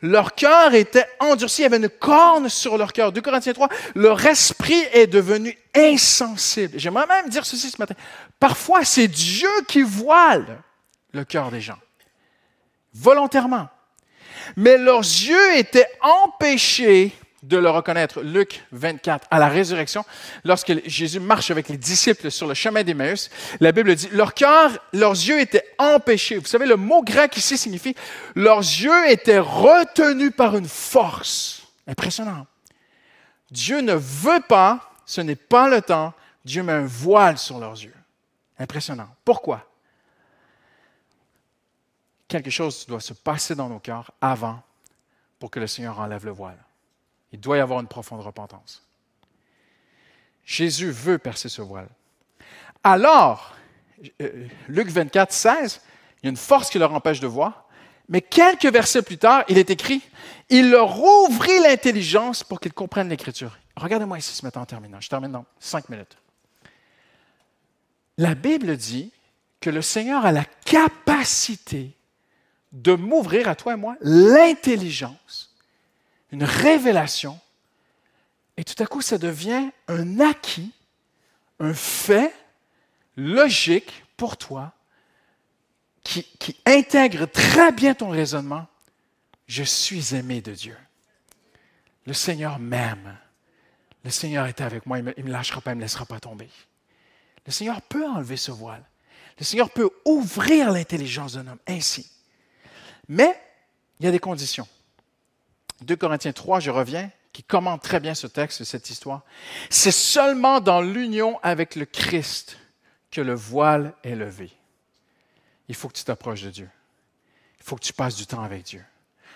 Leur cœur était endurci, il y avait une corne sur leur cœur. 2 Corinthiens 3, leur esprit est devenu insensible. J'aimerais même dire ceci ce matin. Parfois, c'est Dieu qui voile le cœur des gens, volontairement mais leurs yeux étaient empêchés de le reconnaître. Luc 24, à la résurrection, lorsque Jésus marche avec les disciples sur le chemin d'Emmaüs, la Bible dit, leur cœur, leurs yeux étaient empêchés. Vous savez, le mot grec ici signifie, leurs yeux étaient retenus par une force. Impressionnant. Dieu ne veut pas, ce n'est pas le temps, Dieu met un voile sur leurs yeux. Impressionnant. Pourquoi? Quelque chose doit se passer dans nos cœurs avant pour que le Seigneur enlève le voile. Il doit y avoir une profonde repentance. Jésus veut percer ce voile. Alors, euh, Luc 24, 16, il y a une force qui leur empêche de voir, mais quelques versets plus tard, il est écrit, il leur ouvrit l'intelligence pour qu'ils comprennent l'Écriture. Regardez-moi ici ce matin en terminant. Je termine dans cinq minutes. La Bible dit que le Seigneur a la capacité de m'ouvrir à toi et moi l'intelligence, une révélation, et tout à coup ça devient un acquis, un fait logique pour toi qui, intègre très bien ton raisonnement. Je suis aimé de Dieu. Le Seigneur m'aime. Le Seigneur est avec moi, il ne me, lâchera pas, il ne me laissera pas tomber. Le Seigneur peut enlever ce voile. Le Seigneur peut ouvrir l'intelligence d'un homme ainsi. Mais il y a des conditions. 2 Corinthiens 3, je reviens, qui commente très bien ce texte, cette histoire. C'est seulement dans l'union avec le Christ que le voile est levé. Il faut que tu t'approches de Dieu. Il faut que tu passes du temps avec Dieu.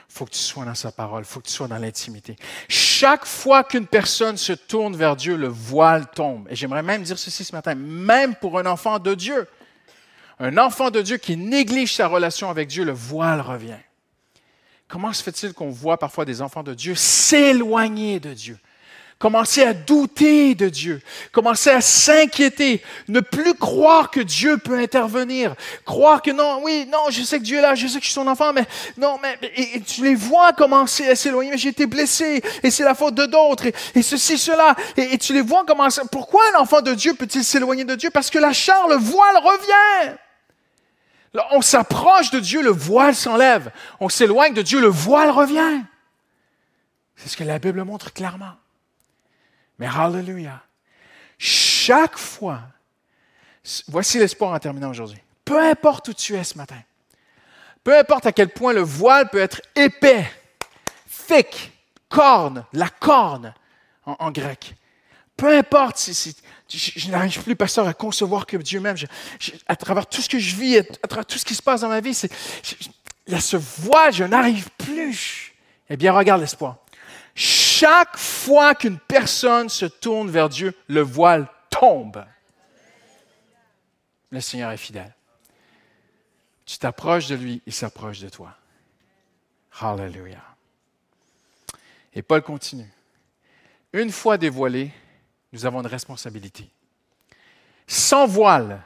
Il faut que tu sois dans sa parole. Il faut que tu sois dans l'intimité. Chaque fois qu'une personne se tourne vers Dieu, le voile tombe. Et j'aimerais même dire ceci ce matin, même pour un enfant de Dieu. Un enfant de Dieu qui néglige sa relation avec Dieu, le voile revient. Comment se fait-il qu'on voit parfois des enfants de Dieu s'éloigner de Dieu? Commencer à douter de Dieu, commencer à s'inquiéter, ne plus croire que Dieu peut intervenir, croire que non, oui, non, je sais que Dieu est là, je sais que je suis son enfant, mais non, mais et, tu les vois commencer à s'éloigner, mais j'ai été blessé et c'est la faute de d'autres et, ceci, cela, et, tu les vois commencer. Pourquoi un enfant de Dieu peut-il s'éloigner de Dieu? Parce que la chair, le voile revient. On s'approche de Dieu, le voile s'enlève. On s'éloigne de Dieu, le voile revient. C'est ce que la Bible montre clairement. Mais hallelujah. Chaque fois, voici l'espoir en terminant aujourd'hui. Peu importe où tu es ce matin, peu importe à quel point le voile peut être épais, thick, corne, la corne en, grec. Peu importe si, je, n'arrive plus, pasteur, à concevoir que Dieu m'aime. à travers tout ce que je vis, à, travers tout ce qui se passe dans ma vie, c'est, il y a ce voile, je n'arrive plus. Eh bien, regarde l'espoir. Chaque fois qu'une personne se tourne vers Dieu, le voile tombe. Le Seigneur est fidèle. Tu t'approches de lui, il s'approche de toi. Hallelujah. Et Paul continue. Une fois dévoilé, nous avons une responsabilité. Sans voile,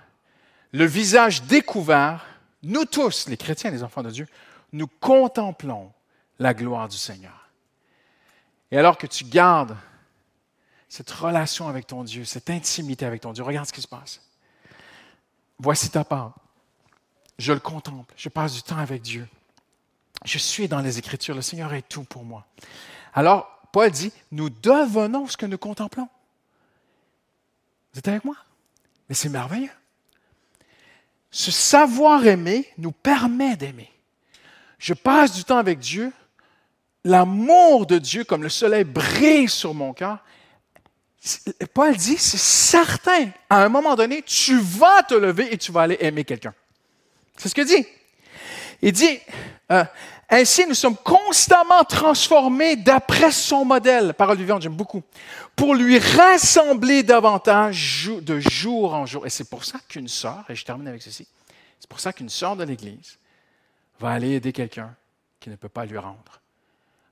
le visage découvert, nous tous, les chrétiens, les enfants de Dieu, nous contemplons la gloire du Seigneur. Et alors que tu gardes cette relation avec ton Dieu, cette intimité avec ton Dieu, regarde ce qui se passe. Voici ta part. Je le contemple, je passe du temps avec Dieu. Je suis dans les Écritures, le Seigneur est tout pour moi. Alors, Paul dit, nous devenons ce que nous contemplons. Vous êtes avec moi? Mais c'est merveilleux. Ce savoir aimer nous permet d'aimer. Je passe du temps avec Dieu. L'amour de Dieu, comme le soleil, brille sur mon cœur. Paul dit, c'est certain, à un moment donné, tu vas te lever et tu vas aller aimer quelqu'un. C'est ce que dit. Il dit, euh, ainsi nous sommes constamment transformés d'après son modèle, parole vivante, j'aime beaucoup, pour lui rassembler davantage de jour en jour. Et c'est pour ça qu'une sœur, et je termine avec ceci, c'est pour ça qu'une sœur de l'Église va aller aider quelqu'un qu'il ne peut pas lui rendre.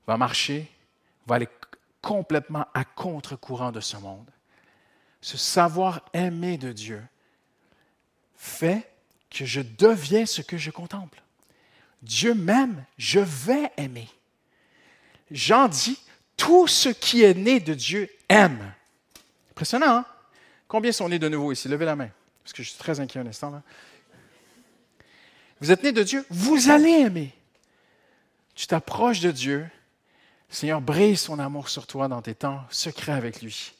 Va marcher, va aller complètement à contre-courant de ce monde. Ce savoir aimer de Dieu fait que je deviens ce que je contemple. Dieu m'aime, je vais aimer. Jean dit, tout ce qui est né de Dieu aime. Impressionnant, hein? Combien sont nés de nouveau ici? Levez la main, parce que je suis très inquiet un instant. Là. Vous êtes nés de Dieu, vous allez aimer. Tu t'approches de Dieu, Seigneur brise son amour sur toi dans tes temps secrets avec lui.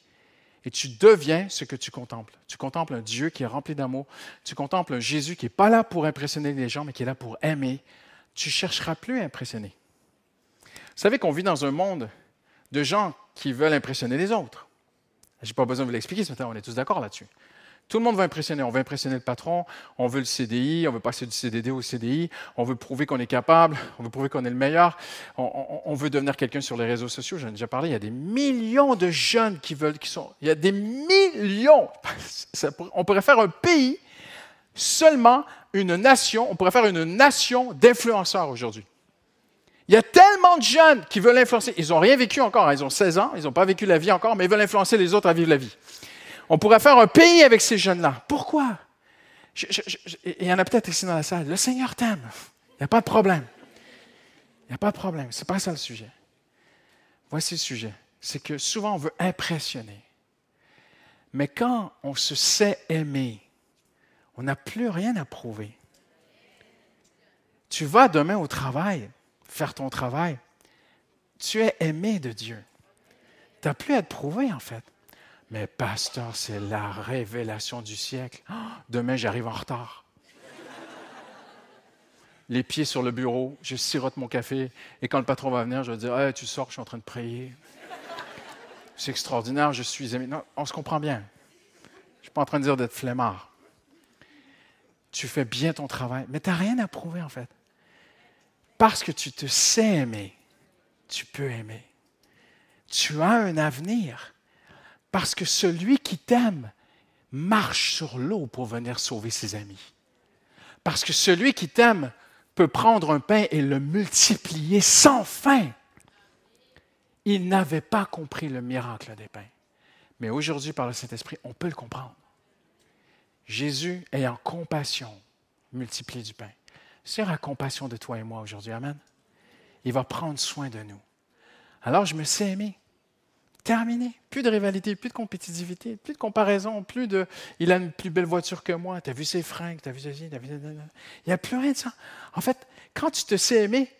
Et tu deviens ce que tu contemples. Tu contemples un Dieu qui est rempli d'amour. Tu contemples un Jésus qui n'est pas là pour impressionner les gens, mais qui est là pour aimer. Tu ne chercheras plus à impressionner. Vous savez qu'on vit dans un monde de gens qui veulent impressionner les autres. Je n'ai pas besoin de vous l'expliquer ce matin, on est tous d'accord là-dessus. Tout le monde va impressionner. On veut impressionner le patron, on veut le CDI, on veut passer du CDD au CDI, on veut prouver qu'on est capable, on veut prouver qu'on est le meilleur, on, veut devenir quelqu'un sur les réseaux sociaux. J'en ai déjà parlé, il y a des millions de jeunes qui veulent, qui sont, il y a des millions. on pourrait faire un pays, seulement une nation, on pourrait faire une nation d'influenceurs aujourd'hui. Il y a tellement de jeunes qui veulent influencer. Ils n'ont rien vécu encore. Hein. Ils ont 16 ans, ils n'ont pas vécu la vie encore, mais ils veulent influencer les autres à vivre la vie. On pourrait faire un pays avec ces jeunes-là. Pourquoi? il y en a peut-être ici dans la salle. Le Seigneur t'aime. Il n'y a pas de problème. Il n'y a pas de problème. Ce n'est pas ça le sujet. Voici le sujet. C'est que souvent on veut impressionner. Mais quand on se sait aimer, on n'a plus rien à prouver. Tu vas demain au travail, faire ton travail. Tu es aimé de Dieu. Tu n'as plus à te prouver, en fait. Mais pasteur, c'est la révélation du siècle. Ah, demain, j'arrive en retard. Les pieds sur le bureau, je sirote mon café, et quand le patron va venir, je vais dire Tu sors, je suis en train de prier. C'est extraordinaire, je suis aimé. Non, on se comprend bien. Je ne suis pas en train de dire d'être flemmard. Tu fais bien ton travail, mais tu n'as rien à prouver en fait. Parce que tu te sais aimer, tu peux aimer. Tu as un avenir. Parce que celui qui t'aime marche sur l'eau pour venir sauver ses amis. Parce que celui qui t'aime peut prendre un pain et le multiplier sans fin. Il n'avait pas compris le miracle des pains. Mais aujourd'hui, par le Saint-Esprit, on peut le comprendre. Jésus, ayant compassion, multiplie du pain. Seigneur a compassion de toi et moi aujourd'hui. Amen. Il va prendre soin de nous. Alors je me sais aimé. Terminé. Plus de rivalité, plus de compétitivité, plus de comparaison, plus de il a une plus belle voiture que moi, tu as vu ses fringues, tu as vu ceci, tu as vu. Il n'y a plus rien de ça. En fait, quand tu te sais aimer,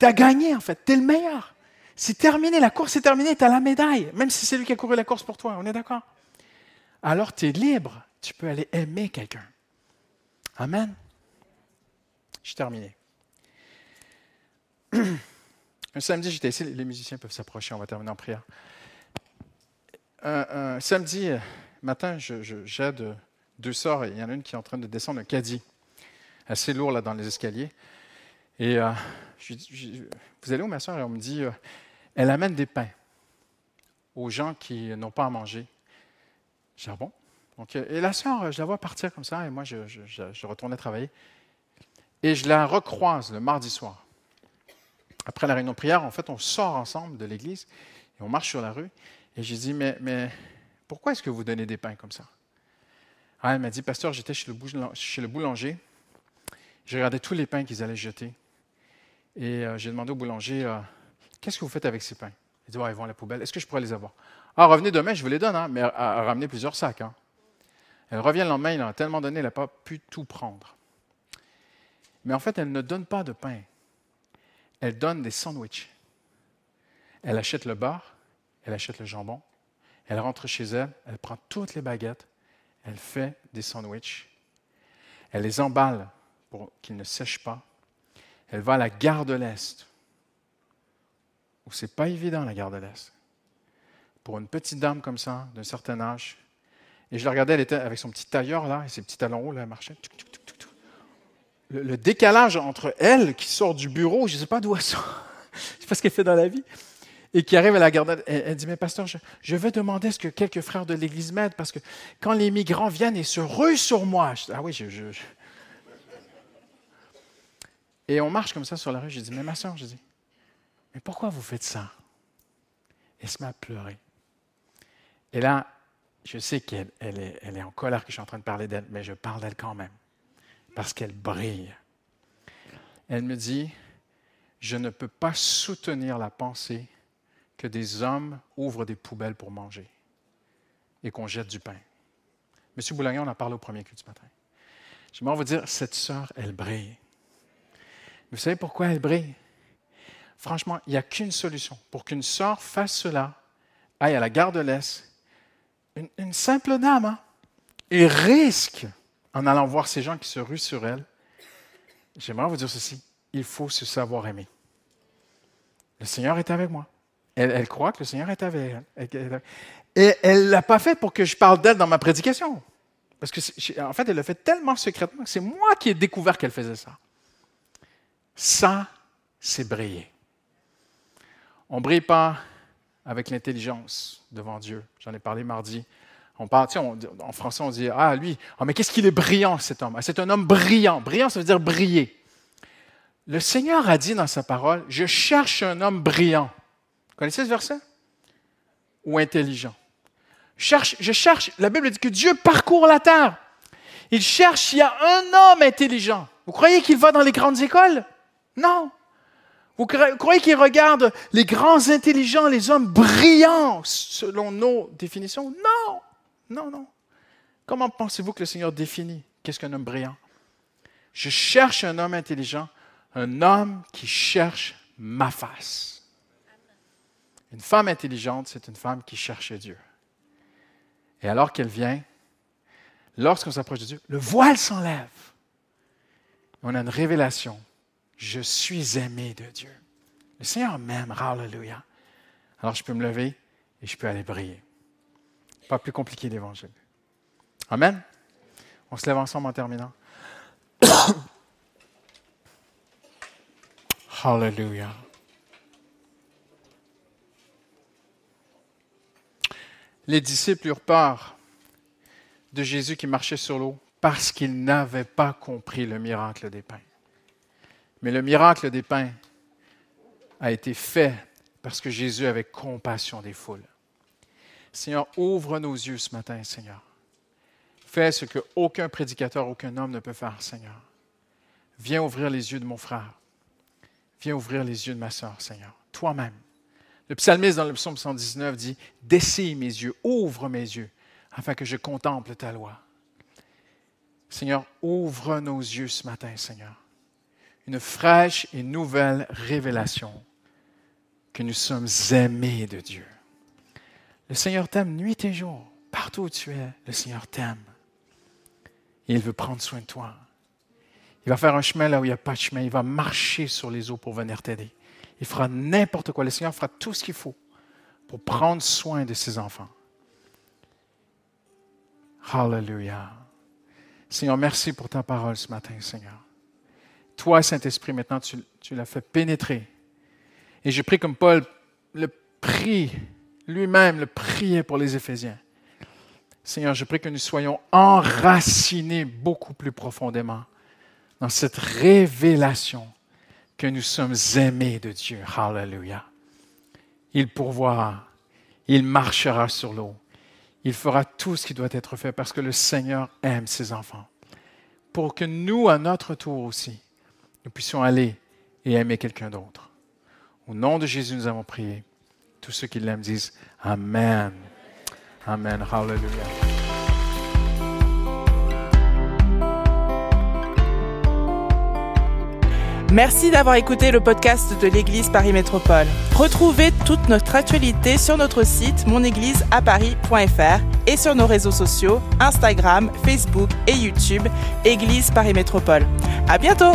tu as gagné, en fait. Tu es le meilleur. C'est terminé, la course est terminée, tu as la médaille, même si c'est lui qui a couru la course pour toi, on est d'accord? Alors tu es libre, tu peux aller aimer quelqu'un. Amen. Je suis terminé. Un samedi, j'étais ici, les musiciens peuvent s'approcher, on va terminer en prière un, samedi matin, j'aide deux sœurs et il y en a une qui est en train de descendre un caddie assez lourd là dans les escaliers. Et euh, vous allez où ma soeur? Et on me dit, euh, elle amène des pains aux gens qui n'ont pas à manger. J'ai Et la sœur, je la vois partir comme ça et moi je, je retournais travailler. Et je la recroise le mardi soir. Après la réunion de prière, en fait, on sort ensemble de l'église et on marche sur la rue. Et j'ai dit, mais, pourquoi est-ce que vous donnez des pains comme ça? Ah, elle m'a dit, pasteur, j'étais chez le boulanger, j'ai regardé tous les pains qu'ils allaient jeter. Et euh, j'ai demandé au boulanger, euh, qu'est-ce que vous faites avec ces pains? Il dit, ils vont à la poubelle. Est-ce que je pourrais les avoir? Ah, revenez demain, je vous les donne, hein, mais elle a ramené plusieurs sacs. Hein. Elle revient le lendemain, il en a tellement donné, elle n'a pas pu tout prendre. Mais en fait, elle ne donne pas de pain. Elle donne des sandwichs. Elle achète le bar, elle achète le jambon, elle rentre chez elle, elle prend toutes les baguettes, elle fait des sandwichs, elle les emballe pour qu'ils ne sèchent pas, elle va à la gare de l'Est, où c'est pas évident la gare de l'Est, pour une petite dame comme ça, d'un certain âge. Et je la regardais, elle était avec son petit tailleur là, et ses petits talons hauts, là, elle marchait. Le, décalage entre elle qui sort du bureau, je ne sais pas d'où elle sort, je ne sais pas ce qu'elle fait dans la vie, et qui arrive à la garde, elle, dit, mais pasteur, je, veux demander ce que quelques frères de l'Église m'aident, parce que quand les migrants viennent et se ruent sur moi, ah oui, je, Et on marche comme ça sur la rue. J'ai dit, mais ma soeur, j'ai dit, mais pourquoi vous faites ça? Elle se met à pleurer. Et là, je sais qu'elle est, en colère que je suis en train de parler d'elle, mais je parle d'elle quand même, parce qu'elle brille. Elle me dit, je ne peux pas soutenir la pensée que des hommes ouvrent des poubelles pour manger et qu'on jette du pain. Monsieur Boulagnon en a parlé au premier culte ce matin. J'aimerais vous dire, cette sœur, elle brille. Vous savez pourquoi elle brille? Franchement, il n'y a qu'une solution. Pour qu'une sœur fasse cela, aille à la gare de l'Est, une, simple dame, hein, et risque, en allant voir ces gens qui se ruent sur elle, j'aimerais vous dire ceci, il faut se savoir aimer. Le Seigneur est avec moi. Elle, croit que le Seigneur est avec elle. Et elle ne l'a pas fait pour que je parle d'elle dans ma prédication. Parce que, en fait, elle l'a fait tellement secrètement que c'est moi qui ai découvert qu'elle faisait ça. Ça, c'est briller. On ne brille pas avec l'intelligence devant Dieu. J'en ai parlé mardi. On parle, en français, on dit Ah, lui, ah, mais qu'est-ce qu'il est brillant, cet homme ah, C'est un homme brillant. Brillant, ça veut dire briller. Le Seigneur a dit dans sa parole Je cherche un homme brillant. Vous connaissez ce verset? Ou intelligent. Cherche, je cherche, la Bible dit que Dieu parcourt la terre. Il cherche, il y a un homme intelligent. Vous croyez qu'il va dans les grandes écoles? Non. Vous croyez qu'il regarde les grands intelligents, les hommes brillants, selon nos définitions? Non, non, non. Comment pensez-vous que le Seigneur définit qu'est-ce qu'un homme brillant? Je cherche un homme intelligent, un homme qui cherche ma face. Une femme intelligente, c'est une femme qui cherche Dieu. Et alors qu'elle vient, lorsqu'on s'approche de Dieu, le voile s'enlève. On a une révélation. Je suis aimé de Dieu. Le Seigneur m'aime. Hallelujah. Alors je peux me lever et je peux aller briller. Pas plus compliqué l'évangile. Amen. On se lève ensemble en terminant. Hallelujah. les disciples eurent peur de Jésus qui marchait sur l'eau parce qu'ils n'avaient pas compris le miracle des pains. Mais le miracle des pains a été fait parce que Jésus avait compassion des foules. Seigneur, ouvre nos yeux ce matin, Seigneur. Fais ce que aucun prédicateur, aucun homme ne peut faire, Seigneur. Viens ouvrir les yeux de mon frère. Viens ouvrir les yeux de ma soeur, Seigneur. Toi-même. Le psalmiste dans le psaume 119 dit, Dessille mes yeux, ouvre mes yeux, afin que je contemple ta loi. Seigneur, ouvre nos yeux ce matin, Seigneur. Une fraîche et nouvelle révélation que nous sommes aimés de Dieu. Le Seigneur t'aime nuit et jour. Partout où tu es, le Seigneur t'aime. Et il veut prendre soin de toi. Il va faire un chemin là où il n'y a pas de chemin. Il va marcher sur les eaux pour venir t'aider. Il fera n'importe quoi. Le Seigneur fera tout ce qu'il faut pour prendre soin de ses enfants. Hallelujah. Seigneur, merci pour ta parole ce matin, Seigneur. Toi, Saint-Esprit, maintenant, tu, l'as fait pénétrer. Et je prie comme Paul le prie, lui-même le priait pour les Éphésiens. Seigneur, je prie que nous soyons enracinés beaucoup plus profondément dans cette révélation que nous sommes aimés de Dieu. Hallelujah. Il pourvoira, il marchera sur l'eau, il fera tout ce qui doit être fait parce que le Seigneur aime ses enfants. Pour que nous, à notre tour aussi, nous puissions aller et aimer quelqu'un d'autre. Au nom de Jésus, nous avons prié. Tous ceux qui l'aiment disent Amen. Amen. Hallelujah. Merci d'avoir écouté le podcast de l'Église Paris Métropole. Retrouvez toute notre actualité sur notre site monégliseaparis.fr et sur nos réseaux sociaux Instagram, Facebook et YouTube Église Paris Métropole. À bientôt!